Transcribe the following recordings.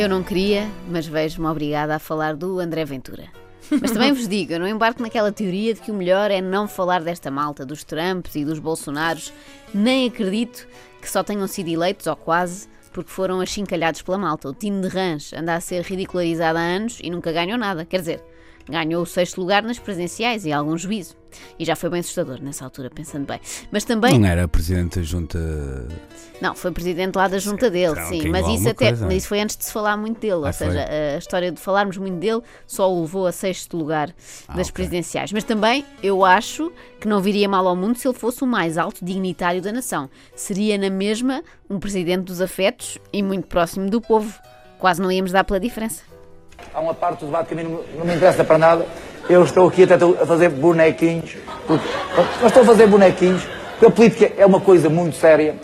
Eu não queria, mas vejo-me obrigada a falar do André Ventura. Mas também vos digo, eu não embarco naquela teoria de que o melhor é não falar desta malta, dos Trumps e dos Bolsonaros. Nem acredito que só tenham sido eleitos, ou quase, porque foram achincalhados pela malta. O Tino de Rãs anda a ser ridicularizado há anos e nunca ganhou nada. Quer dizer, ganhou o sexto lugar nas presenciais e algum juízo. E já foi bem assustador nessa altura, pensando bem. Mas também. Não era presidente da junta. Não, foi presidente lá da junta dele, Será sim. Mas isso até. coisa? Mas isso foi antes de se falar muito dele. ou Ah, seja, foi? a história de falarmos muito dele só o levou a sexto lugar das ok. presidenciais. Mas também eu acho que não viria mal ao mundo se ele fosse o mais alto dignitário da nação. Seria na mesma um presidente dos afetos e muito próximo do povo. Quase não íamos dar pela diferença. Há uma parte do debate que a mim não, não me interessa para nada. Eu estou aqui até a fazer bonequinhos. Porque, mas estou a fazer bonequinhos, porque a política é uma coisa muito séria.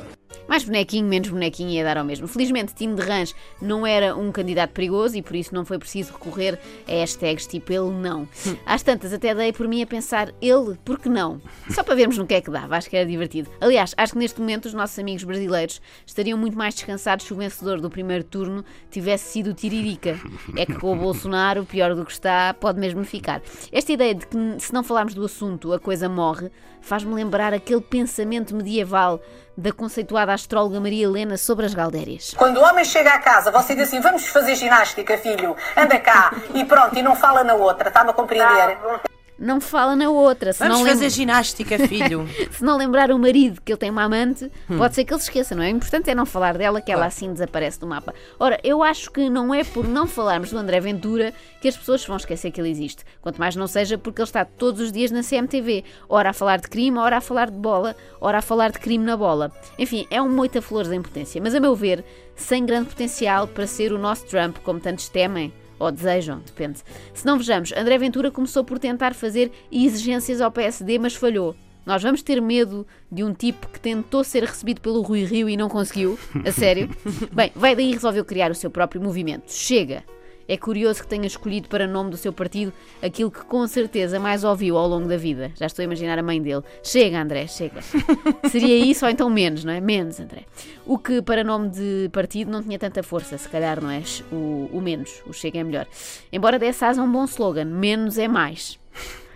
Mais bonequinho, menos bonequinho ia dar ao mesmo. Felizmente, Tino de Rãs não era um candidato perigoso e por isso não foi preciso recorrer a hashtags tipo ele não. Às tantas, até dei por mim a pensar ele, por que não? Só para vermos no que é que dava, acho que era divertido. Aliás, acho que neste momento os nossos amigos brasileiros estariam muito mais descansados se o vencedor do primeiro turno tivesse sido o Tiririca. É que com o Bolsonaro, pior do que está, pode mesmo ficar. Esta ideia de que se não falarmos do assunto a coisa morre faz-me lembrar aquele pensamento medieval da conceituada astróloga Maria Helena sobre as galdérias. Quando o homem chega à casa, você diz assim: vamos fazer ginástica, filho, anda cá, e pronto, e não fala na outra, está-me a compreender? Não fala na outra. Se Vamos não fazer ginástica, filho. Se não lembrar o marido que ele tem uma amante, Hum. pode ser que ele se esqueça, não é? O importante é não falar dela, que ela assim desaparece do mapa. Ora, eu acho que não é por não falarmos do André Ventura que as pessoas vão esquecer que ele existe. Quanto mais não seja porque ele está todos os dias na CMTV, ora a falar de crime, ora a falar de bola, ora a falar de crime na bola. Enfim, é um moita flores em potência, mas a meu ver, sem grande potencial para ser o nosso Trump, como tantos temem. Ou desejam, depende. Se não vejamos, André Ventura começou por tentar fazer exigências ao PSD, mas falhou. Nós vamos ter medo de um tipo que tentou ser recebido pelo Rui Rio e não conseguiu? A sério? Bem, vai daí e resolveu criar o seu próprio movimento. Chega! É curioso que tenha escolhido para nome do seu partido aquilo que com certeza mais ouviu ao longo da vida. Já estou a imaginar a mãe dele. Chega, André, chega. Seria isso ou então menos, não é? Menos, André. O que para nome de partido não tinha tanta força, se calhar, não é? O, o menos, o chega é melhor. Embora desse asa um bom slogan: menos é mais.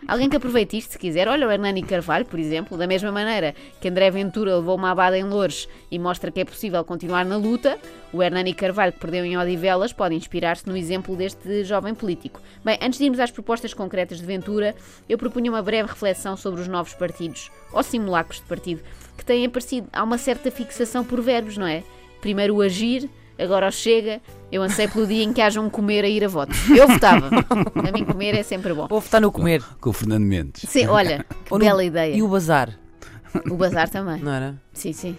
Alguém que aproveite isto, se quiser, olha o Hernani Carvalho, por exemplo, da mesma maneira que André Ventura levou uma abada em Loures e mostra que é possível continuar na luta, o Hernani Carvalho, que perdeu em Odivelas, pode inspirar-se no exemplo deste jovem político. Bem, antes de irmos às propostas concretas de Ventura, eu propunha uma breve reflexão sobre os novos partidos, ou simulacros de partido, que têm aparecido. Há uma certa fixação por verbos, não é? Primeiro o agir, agora o chega. Eu anseio pelo dia em que haja um comer a ir a votos. Eu votava. Para mim, comer é sempre bom. Vou votar no comer. Com o Fernando Mendes. Sim, olha, que Ou no- bela ideia. E o bazar, O bazar também. não era? Sim, sim.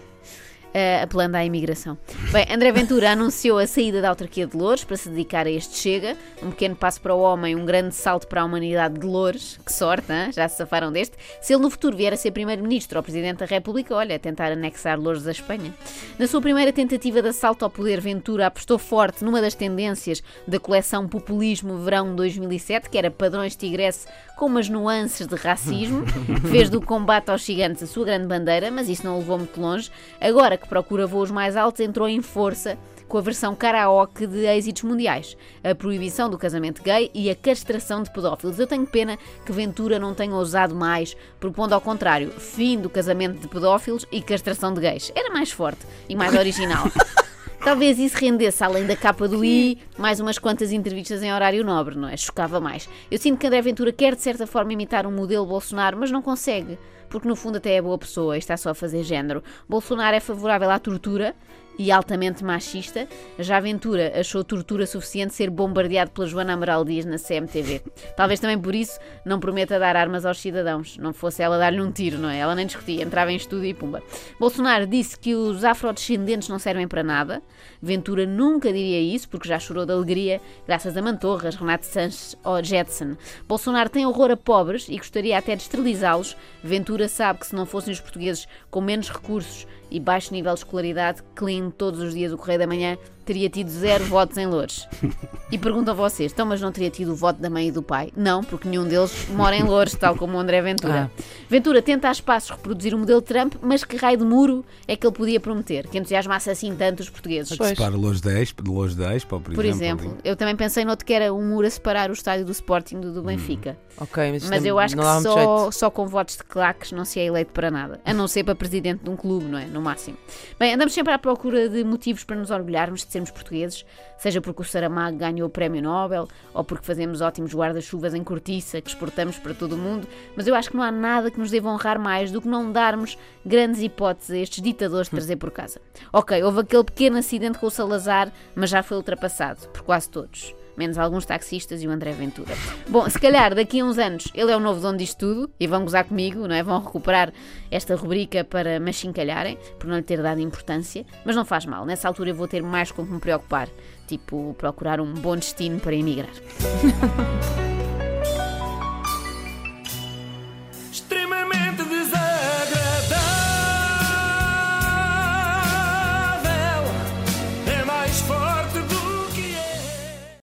Eh, apelando à imigração. Bem, André Ventura anunciou a saída da autarquia de Louros para se dedicar a este Chega. Um pequeno passo para o homem, um grande salto para a humanidade de Louros. Que sorte, hein? já se safaram deste. Se ele no futuro vier a ser Primeiro-Ministro ou Presidente da República, olha, tentar anexar Louros à Espanha. Na sua primeira tentativa de assalto ao poder, Ventura apostou forte numa das tendências da coleção Populismo Verão 2007, que era padrões tigresse com umas nuances de racismo. Fez do combate aos gigantes a sua grande bandeira, mas isso não o levou muito longe. Agora que procura voos mais altos, entrou em força com a versão karaoke de êxitos mundiais, a proibição do casamento gay e a castração de pedófilos. Eu tenho pena que Ventura não tenha ousado mais, propondo ao contrário, fim do casamento de pedófilos e castração de gays. Era mais forte e mais original. Talvez isso rendesse, além da capa do I, mais umas quantas entrevistas em horário nobre, não é? Chocava mais. Eu sinto que André Ventura quer, de certa forma, imitar um modelo Bolsonaro, mas não consegue, porque no fundo até é boa pessoa e está só a fazer género. Bolsonaro é favorável à tortura e altamente machista. Já Ventura achou tortura suficiente ser bombardeado pela Joana Amaral Dias na CMTV. Talvez também por isso não prometa dar armas aos cidadãos. Não fosse ela dar-lhe um tiro, não é? Ela nem discutia, entrava em estúdio e pumba. Bolsonaro disse que os afrodescendentes não servem para nada. Ventura nunca diria isso, porque já chorou de alegria graças a Mantorras, Renato Sanches ou Jetson. Bolsonaro tem horror a pobres e gostaria até de esterilizá-los. Ventura sabe que se não fossem os portugueses com menos recursos e baixo nível de escolaridade que todos os dias o Correio da Manhã, teria tido zero votos em Loures. E perguntam a vocês, então, mas não teria tido o voto da mãe e do pai? Não, porque nenhum deles mora em Loures, tal como o André Ventura. Ventura tenta a espaços reproduzir o modelo Trump, mas que raio de muro é que ele podia prometer? Que entusiasmasse assim tanto os portugueses? Pois. Separa da Expo, de Lourdes da Expo, por, Por exemplo. exemplo, eu também pensei noutro que era um muro a separar o estádio do Sporting do, do Benfica. Ok, mas, Mas não- eu acho não que só, só com votos de claques não se é eleito para nada. A não ser para presidente de um clube, não é? Máximo. Bem, andamos sempre à procura de motivos para nos orgulharmos de sermos portugueses, seja porque o Saramago ganhou o Prémio Nobel ou porque fazemos ótimos guarda-chuvas em cortiça que exportamos para todo o mundo, mas eu acho que não há nada que nos deva honrar mais do que não darmos grandes hipóteses a estes ditadores de trazer por casa. Ok, houve aquele pequeno acidente com o Salazar, mas já foi ultrapassado por quase todos menos alguns taxistas e o André Ventura. Bom, se calhar daqui a uns anos ele é o novo dono disto tudo e vão gozar comigo, não é? Vão recuperar esta rubrica para me achincalharem, por não lhe ter dado importância, mas não faz mal. Nessa altura eu vou ter mais com que me preocupar, tipo procurar um bom destino para emigrar.